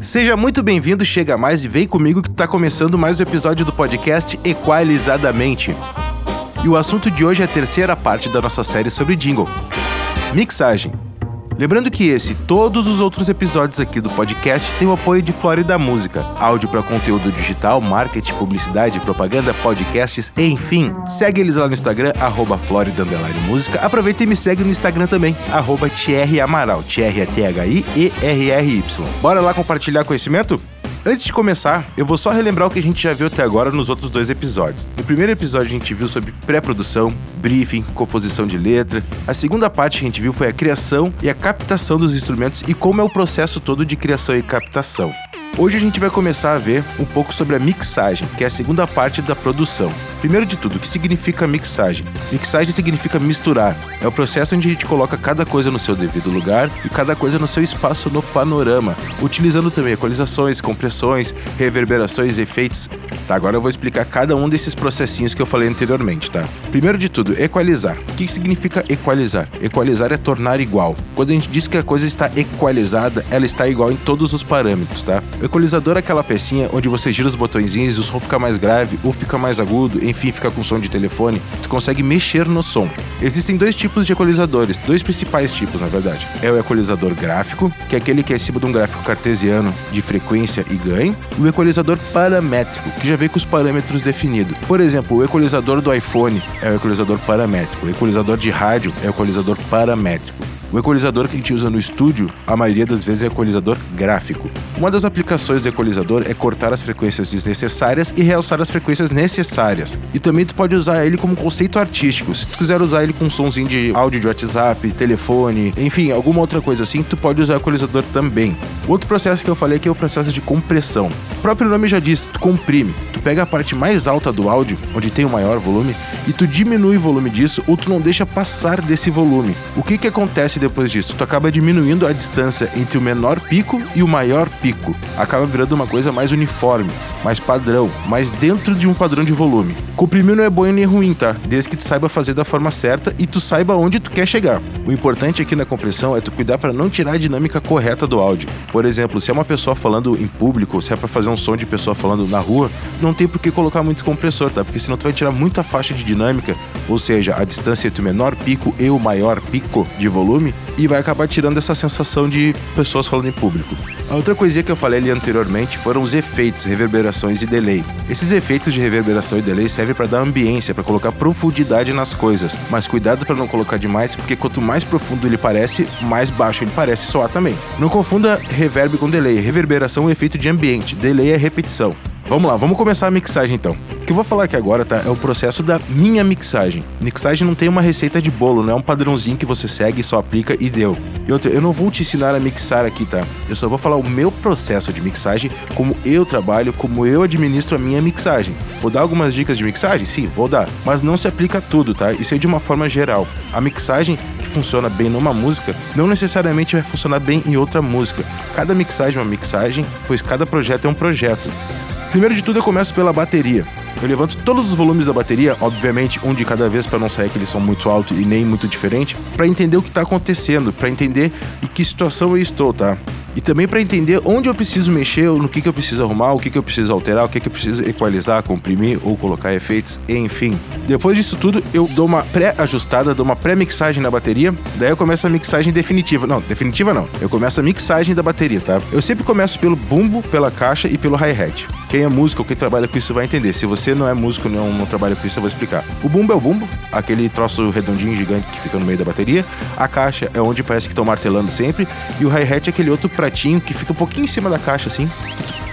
Seja muito bem-vindo, chega mais e vem comigo que tá começando mais um episódio do podcast Equalizadamente. E o assunto de hoje é a terceira parte da nossa série sobre jingle. Mixagem. Lembrando que esse e todos os outros episódios aqui do podcast têm o apoio de Flórida Música, áudio para conteúdo digital, marketing, publicidade, propaganda, podcasts, enfim. Segue eles lá no Instagram, arroba Flórida Música. Aproveita e me segue no Instagram também, arroba Thierry Amaral, Thierry é T-H-I-E-R-R-Y. Bora lá compartilhar conhecimento? Antes de começar, eu vou só relembrar o que a gente já viu até agora nos outros dois episódios. No primeiro episódio a gente viu sobre pré-produção, briefing, composição de letra. A segunda parte que a gente viu foi a criação e a captação dos instrumentos e como é o processo todo de criação e captação. Hoje a gente vai começar a ver um pouco sobre a mixagem, que é a segunda parte da produção. Primeiro de tudo, o que significa mixagem? Mixagem significa misturar. É o processo onde a gente coloca cada coisa no seu devido lugar e cada coisa no seu espaço no panorama, utilizando também equalizações, compressões, reverberações, efeitos. Tá, agora eu vou explicar cada um desses processinhos que eu falei anteriormente, tá? Primeiro de tudo, equalizar. O que significa equalizar? Equalizar é tornar igual. Quando a gente diz que a coisa está equalizada, ela está igual em todos os parâmetros, tá? O equalizador é aquela pecinha onde você gira os botõezinhos e o som fica mais grave ou fica mais agudo, enfim, fica com som de telefone. Tu consegue mexer no som. Existem dois tipos de equalizadores, dois principais tipos, na verdade. É o equalizador gráfico, que é aquele que é acima de um gráfico cartesiano de frequência e ganho, e o equalizador paramétrico, que já vem com os parâmetros definidos. Por exemplo, o equalizador do iPhone é o equalizador paramétrico, o equalizador de rádio é o equalizador paramétrico. O equalizador que a gente usa no estúdio, a maioria das vezes é equalizador gráfico. Uma das aplicações do equalizador é cortar as frequências desnecessárias e realçar as frequências necessárias. E também tu pode usar ele como conceito artístico. Se tu quiser usar ele com somzinho de áudio de WhatsApp, telefone, enfim, alguma outra coisa assim, tu pode usar o equalizador também. Outro processo que eu falei aqui é o processo de compressão. O próprio nome já diz, tu comprime. Tu pega a parte mais alta do áudio, onde tem o maior volume, e tu diminui o volume disso ou tu não deixa passar desse volume. O que que acontece depois disso? Tu acaba diminuindo a distância entre o menor pico e o maior pico. Acaba virando uma coisa mais uniforme, mais padrão, mais dentro de um padrão de volume. Comprimir não é bom nem ruim, tá? Desde que tu saiba fazer da forma certa e tu saiba onde tu quer chegar. O importante aqui na compressão é tu cuidar para não tirar a dinâmica correta do áudio. Por exemplo, se é uma pessoa falando em público, se é para fazer um som de pessoa falando na rua, não tem por que colocar muito compressor, tá? Porque senão tu vai tirar muita faixa de dinâmica, ou seja, a distância entre o menor pico e o maior pico de volume, e vai acabar tirando essa sensação de pessoas falando em público. A outra coisinha que eu falei ali anteriormente foram os efeitos, reverberações e delay. Esses efeitos de reverberação e delay servem para dar ambiência, para colocar profundidade nas coisas, mas cuidado para não colocar demais, porque quanto mais profundo ele parece, mais baixo ele parece soar também. Não confunda reverb com delay. Reverberação é um efeito de ambiente, delay é repetição. Vamos lá, vamos começar a mixagem então. O que eu vou falar aqui agora, tá? É o processo da minha mixagem. Mixagem não tem uma receita de bolo, não é um padrãozinho que você segue, só aplica e deu. E outra, eu não vou te ensinar a mixar aqui, tá? Eu só vou falar o meu processo de mixagem, como eu trabalho, como eu administro a minha mixagem. Vou dar algumas dicas de mixagem? Sim, vou dar. Mas não se aplica a tudo, tá? Isso é de uma forma geral. A mixagem que funciona bem numa música não necessariamente vai funcionar bem em outra música. Cada mixagem é uma mixagem, pois cada projeto é um projeto. Primeiro de tudo, eu começo pela bateria. Eu levanto todos os volumes da bateria, obviamente um de cada vez para não sair aquele som muito alto e nem muito diferente, para entender o que está acontecendo, para entender em que situação eu estou, tá? E também para entender onde eu preciso mexer, no que, que eu preciso arrumar, o que, que eu preciso alterar, o que, que eu preciso equalizar, comprimir ou colocar efeitos, enfim. Depois disso tudo, eu dou uma pré-ajustada, dou uma pré-mixagem na bateria, daí eu começo a mixagem definitiva. Não, definitiva não. Eu começo a mixagem da bateria, tá? Eu sempre começo pelo bumbo, pela caixa e pelo hi-hat. Quem é músico quem trabalha com isso vai entender. Se você não é músico, não, não trabalha com isso, eu vou explicar. O bumbo é o bumbo, aquele troço redondinho gigante que fica no meio da bateria. A caixa é onde parece que estão martelando sempre. E o hi-hat é aquele outro pratinho que fica um pouquinho em cima da caixa, assim,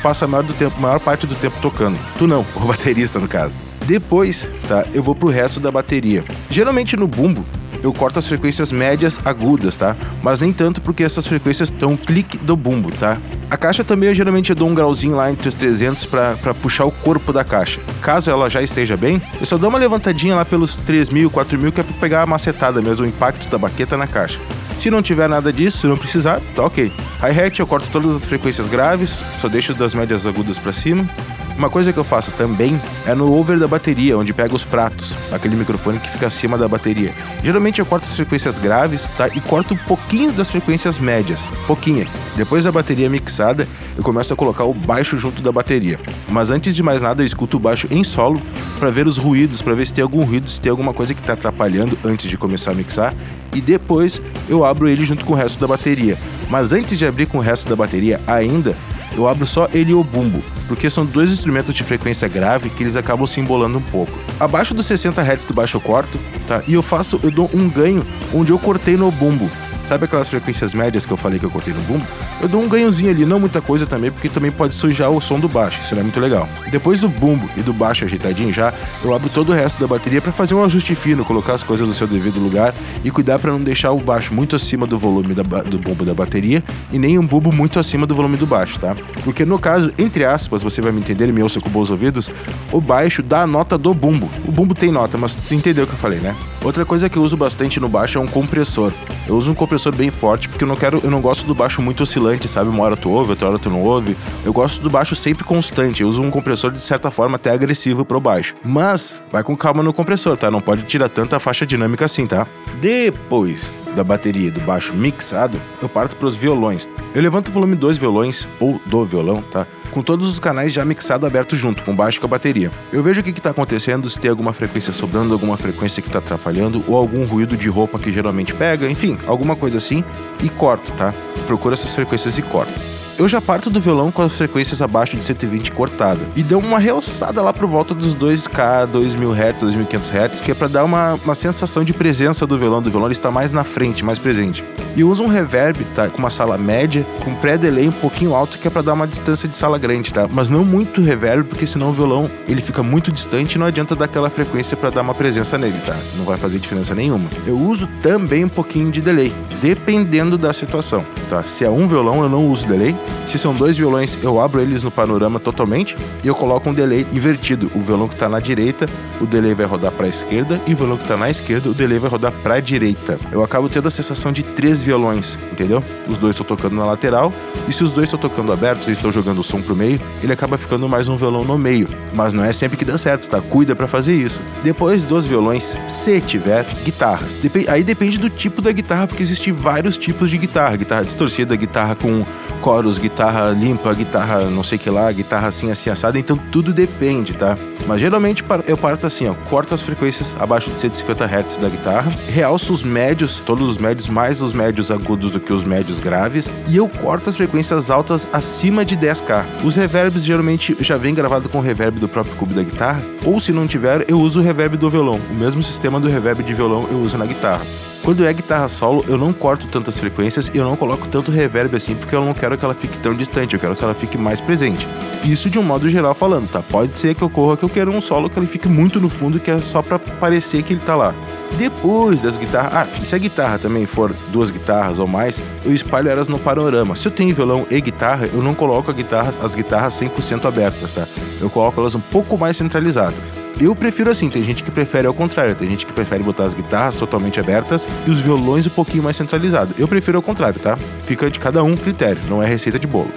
passa a maior, do tempo, maior parte do tempo tocando. Tu não, o baterista no caso. Depois, tá, eu vou pro resto da bateria. Geralmente no bumbo, eu corto as frequências médias agudas, tá? Mas nem tanto porque essas frequências estão clique do bumbo, tá? A caixa também eu geralmente dou um grauzinho lá entre os 300 para puxar o corpo da caixa. Caso ela já esteja bem, eu só dou uma levantadinha lá pelos 3000, 4000 que é para pegar a macetada mesmo, o impacto da baqueta na caixa. Se não tiver nada disso, se não precisar, tá ok. Hi-hat eu corto todas as frequências graves, só deixo das médias agudas para cima. Uma coisa que eu faço também é no over da bateria, onde pega os pratos, aquele microfone que fica acima da bateria. Geralmente eu corto as frequências graves, tá? E corto um pouquinho das frequências médias, pouquinha. Depois da bateria mixada, eu começo a colocar o baixo junto da bateria. Mas antes de mais nada, eu escuto o baixo em solo para ver os ruídos, para ver se tem algum ruído, se tem alguma coisa que está atrapalhando antes de começar a mixar. E depois eu abro ele junto com o resto da bateria. Mas antes de abrir com o resto da bateria ainda, eu abro só ele e o bumbo, porque são dois instrumentos de frequência grave que eles acabam se embolando um pouco. Abaixo dos 60 Hz do baixo eu corto, tá? E eu faço, eu dou um ganho onde eu cortei no bumbo. Sabe aquelas frequências médias que eu falei que eu cortei no bumbo? Eu dou um ganhozinho ali, não muita coisa também, porque também pode sujar o som do baixo, isso não é muito legal. Depois do bumbo e do baixo ajeitadinho já, eu abro todo o resto da bateria para fazer um ajuste fino, colocar as coisas no seu devido lugar e cuidar para não deixar o baixo muito acima do volume da, do bumbo da bateria e nem um bumbo muito acima do volume do baixo, tá? Porque no caso, entre aspas, você vai me entender e me ouça com bons ouvidos, o baixo dá a nota do bumbo. O bumbo tem nota, mas tu entendeu o que eu falei, né? Outra coisa que eu uso bastante no baixo é um compressor. Eu uso um compressor bem forte porque eu não quero, eu não gosto do baixo muito oscilante, sabe? Uma hora tu ouve, outra hora tu não ouve. Eu gosto do baixo sempre constante. Eu uso um compressor de certa forma até agressivo pro baixo. Mas vai com calma no compressor, tá? Não pode tirar tanta faixa dinâmica assim, tá? Depois da bateria do baixo mixado, eu parto para os violões. Eu levanto o volume dos violões, ou do violão, tá? Com todos os canais já mixados abertos junto, com baixo e com a bateria. Eu vejo o que está acontecendo, se tem alguma frequência sobrando, alguma frequência que está atrapalhando, ou algum ruído de roupa que geralmente pega, enfim, alguma coisa assim, e corto, tá? Procuro essas frequências e corto eu já parto do violão com as frequências abaixo de 120 cortada. E deu uma realçada lá por volta dos 2K, 2000 Hz, 2500 Hz, que é para dar uma, uma sensação de presença do violão. Do violão ele está mais na frente, mais presente. E uso um reverb, tá? Com uma sala média, com pré-delay um pouquinho alto, que é para dar uma distância de sala grande, tá? Mas não muito reverb, porque senão o violão ele fica muito distante e não adianta dar aquela frequência para dar uma presença nele, tá? Não vai fazer diferença nenhuma. Eu uso também um pouquinho de delay, dependendo da situação, tá? Se é um violão, eu não uso delay. Se são dois violões, eu abro eles no panorama totalmente e eu coloco um delay invertido. O violão que está na direita, o delay vai rodar para a esquerda e o violão que está na esquerda, o delay vai rodar para a direita. Eu acabo tendo a sensação de três violões, entendeu? Os dois estão tocando na lateral e se os dois estão tocando abertos e estão jogando o som pro meio, ele acaba ficando mais um violão no meio. Mas não é sempre que dá certo, tá? Cuida para fazer isso. Depois dos violões, se tiver guitarras. Dep aí depende do tipo da guitarra, porque existem vários tipos de guitarra: guitarra distorcida, guitarra com coros, guitarra limpa, guitarra não sei que lá, guitarra assim, assim, assada, então tudo depende, tá? Mas geralmente eu parto assim, ó, corto as frequências abaixo de 150 Hz da guitarra, realço os médios, todos os médios, mais os médios agudos do que os médios graves, e eu corto as frequências altas acima de 10K. Os reverbs geralmente já vem gravado com o reverb do próprio cubo da guitarra, ou se não tiver, eu uso o reverb do violão. O mesmo sistema do reverb de violão eu uso na guitarra. Quando é guitarra solo, eu não corto tantas frequências e eu não coloco tanto reverb assim, porque eu não quero que ela fique tão distante, eu quero que ela fique mais presente. Isso de um modo geral falando, tá? Pode ser que ocorra que eu quero um solo que ele fique muito no fundo, que é só para parecer que ele tá lá. Depois das guitarras, ah, e se a guitarra também for duas guitarras ou mais, eu espalho elas no panorama. Se eu tenho violão e guitarra, eu não coloco guitarras, as guitarras 100% abertas, tá? Eu coloco elas um pouco mais centralizadas. Eu prefiro assim, tem gente que prefere ao contrário, tem gente que prefere botar as guitarras totalmente abertas e os violões um pouquinho mais centralizados. Eu prefiro ao contrário, tá? Fica de cada um critério, não é receita de bolo.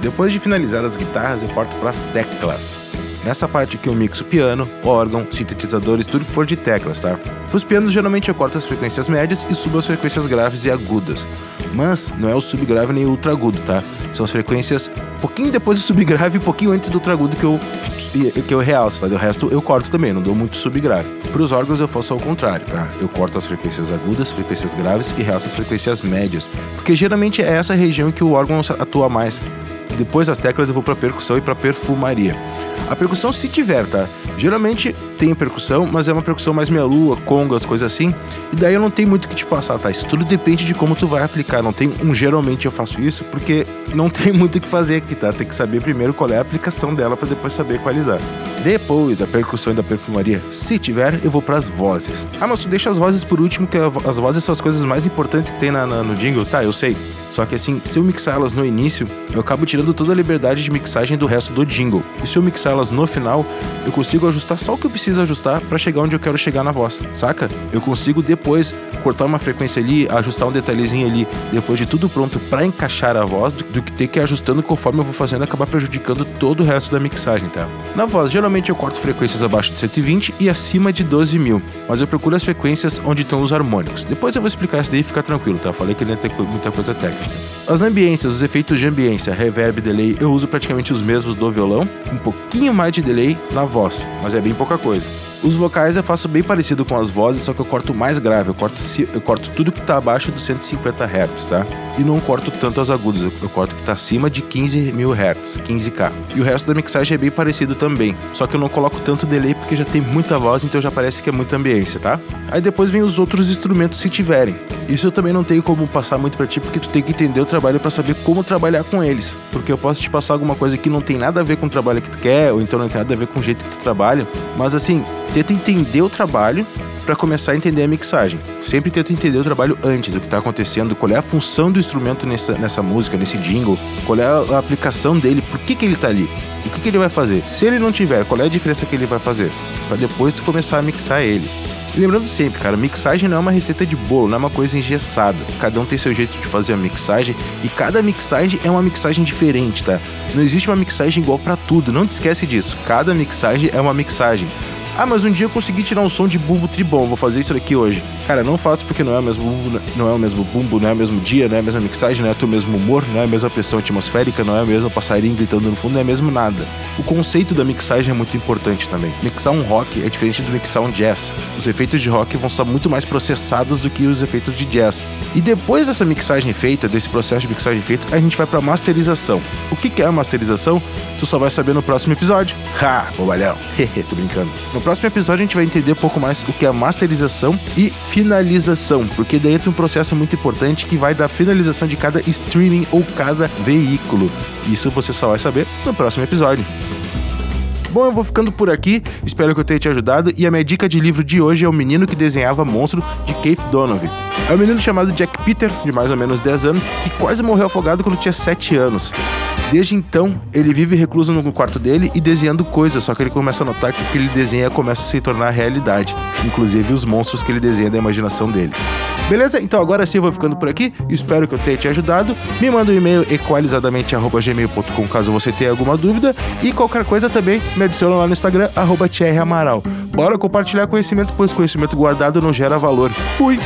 Depois de finalizar as guitarras, eu parto para as teclas. Nessa parte aqui eu mixo piano, órgão, sintetizadores, tudo que for de teclas, tá? Para os pianos, geralmente eu corto as frequências médias e subo as frequências graves e agudas. Mas não é o subgrave nem o ultra agudo, tá? São as frequências pouquinho depois do subgrave e pouquinho antes do ultra agudo que eu que eu realço, tá? O resto eu corto também, não dou muito subgrave. Para os órgãos eu faço ao contrário, tá? Eu corto as frequências agudas, frequências graves e realço as frequências médias, porque geralmente é essa região que o órgão atua mais. Depois das teclas eu vou para percussão e para perfumaria. A percussão, se tiver, tá? Geralmente tem percussão, mas é uma percussão mais meia lua, congas, coisas assim. E daí eu não tenho muito o que te passar, tá? Isso tudo depende de como tu vai aplicar. Não tem um geralmente eu faço isso, porque não tem muito o que fazer aqui, tá? Tem que saber primeiro qual é a aplicação dela para depois saber equalizar. Depois da percussão e da perfumaria, se tiver, eu vou para as vozes. Ah, mas tu deixa as vozes por último, que as vozes são as coisas mais importantes que tem na, na, no jingle. Tá, eu sei. Só que assim, se eu mixar elas no início, eu acabo tirando tirando toda a liberdade de mixagem do resto do jingle. E se eu mixar elas no final, eu consigo ajustar só o que eu preciso ajustar para chegar onde eu quero chegar na voz, saca? Eu consigo depois cortar uma frequência ali, ajustar um detalhezinho ali, depois de tudo pronto para encaixar a voz, do, que ter que ir ajustando conforme eu vou fazendo acabar prejudicando todo o resto da mixagem, tá? Na voz, geralmente eu corto frequências abaixo de 120 e acima de 12 mil, mas eu procuro as frequências onde estão os harmônicos. Depois eu vou explicar isso daí, fica tranquilo, tá? falei que ele ia ter muita coisa técnica. As ambiências, os efeitos de ambiência, reverb, delay, eu uso praticamente os mesmos do violão, um pouquinho mais de delay na voz, mas é bem pouca coisa. Os vocais eu faço bem parecido com as vozes, só que eu corto mais grave. Eu corto, eu corto tudo que tá abaixo dos 150 Hz, tá? E não corto tanto as agudas, eu, corto que tá acima de 15 mil Hz, 15K. E o resto da mixagem é bem parecido também. Só que eu não coloco tanto delay porque já tem muita voz, então já parece que é muita ambiência, tá? Aí depois vem os outros instrumentos se tiverem. Isso eu também não tenho como passar muito para ti, porque tu tem que entender o trabalho para saber como trabalhar com eles. Porque eu posso te passar alguma coisa que não tem nada a ver com o trabalho que tu quer, ou então não tem nada a ver com o jeito que tu trabalha. Mas assim, tenta entender o trabalho para começar a entender a mixagem. Sempre tenta entender o trabalho antes, o que está acontecendo, qual é a função do instrumento nessa, nessa música, nesse jingle, qual é a, aplicação dele, por que, que ele está ali, o que, que ele vai fazer. Se ele não tiver, qual é a diferença que ele vai fazer, para depois tu começar a mixar ele. E lembrando sempre, cara, mixagem não é uma receita de bolo, não é uma coisa engessada. Cada um tem seu jeito de fazer a mixagem e cada mixagem é uma mixagem diferente, tá? Não existe uma mixagem igual para tudo, não te esquece disso. Cada mixagem é uma mixagem. Ah, mas um dia eu consegui tirar um som de bumbo tribom, vou fazer isso aqui hoje. Cara, não faço porque não é o mesmo bumbo, não é o mesmo bumbo, não é o mesmo dia, não é a mesma mixagem, não é o mesmo humor, não é a mesma pressão atmosférica, não é o mesmo passarinho gritando no fundo, não é mesmo nada. O conceito da mixagem é muito importante também. Mixar um rock é diferente do mixar um jazz. Os efeitos de rock vão estar muito mais processados do que os efeitos de jazz. E depois dessa mixagem feita, desse processo de mixagem feito, a gente vai para masterização. O que é a masterização? Tu só vai saber no próximo episódio. Ha, bobalhão. Hehe, tô brincando. No próximo episódio a gente vai entender um pouco mais o que é masterização e finalização, porque daí entra um processo muito importante que vai da finalização de cada streaming ou cada veículo. Isso você só vai saber no próximo episódio. Bom, eu vou ficando por aqui, espero que eu tenha te ajudado. E a minha dica de livro de hoje é O Menino que Desenhava Monstro, de Keith Donovan. É um menino chamado Jack Peter, de mais ou menos 10 anos, que quase morreu afogado quando tinha 7 anos. Desde então, ele vive recluso no quarto dele e desenhando coisas, só que ele começa a notar que o que ele desenha começa a se tornar realidade, inclusive os monstros que ele desenha da imaginação dele. Beleza? Então agora sim eu vou ficando por aqui. Espero que eu tenha te ajudado. Me manda um e-mail equalizadamente.gmail.com caso você tenha alguma dúvida. E qualquer coisa também me adiciona lá no Instagram, arroba Bora compartilhar conhecimento, pois conhecimento guardado não gera valor. Fui!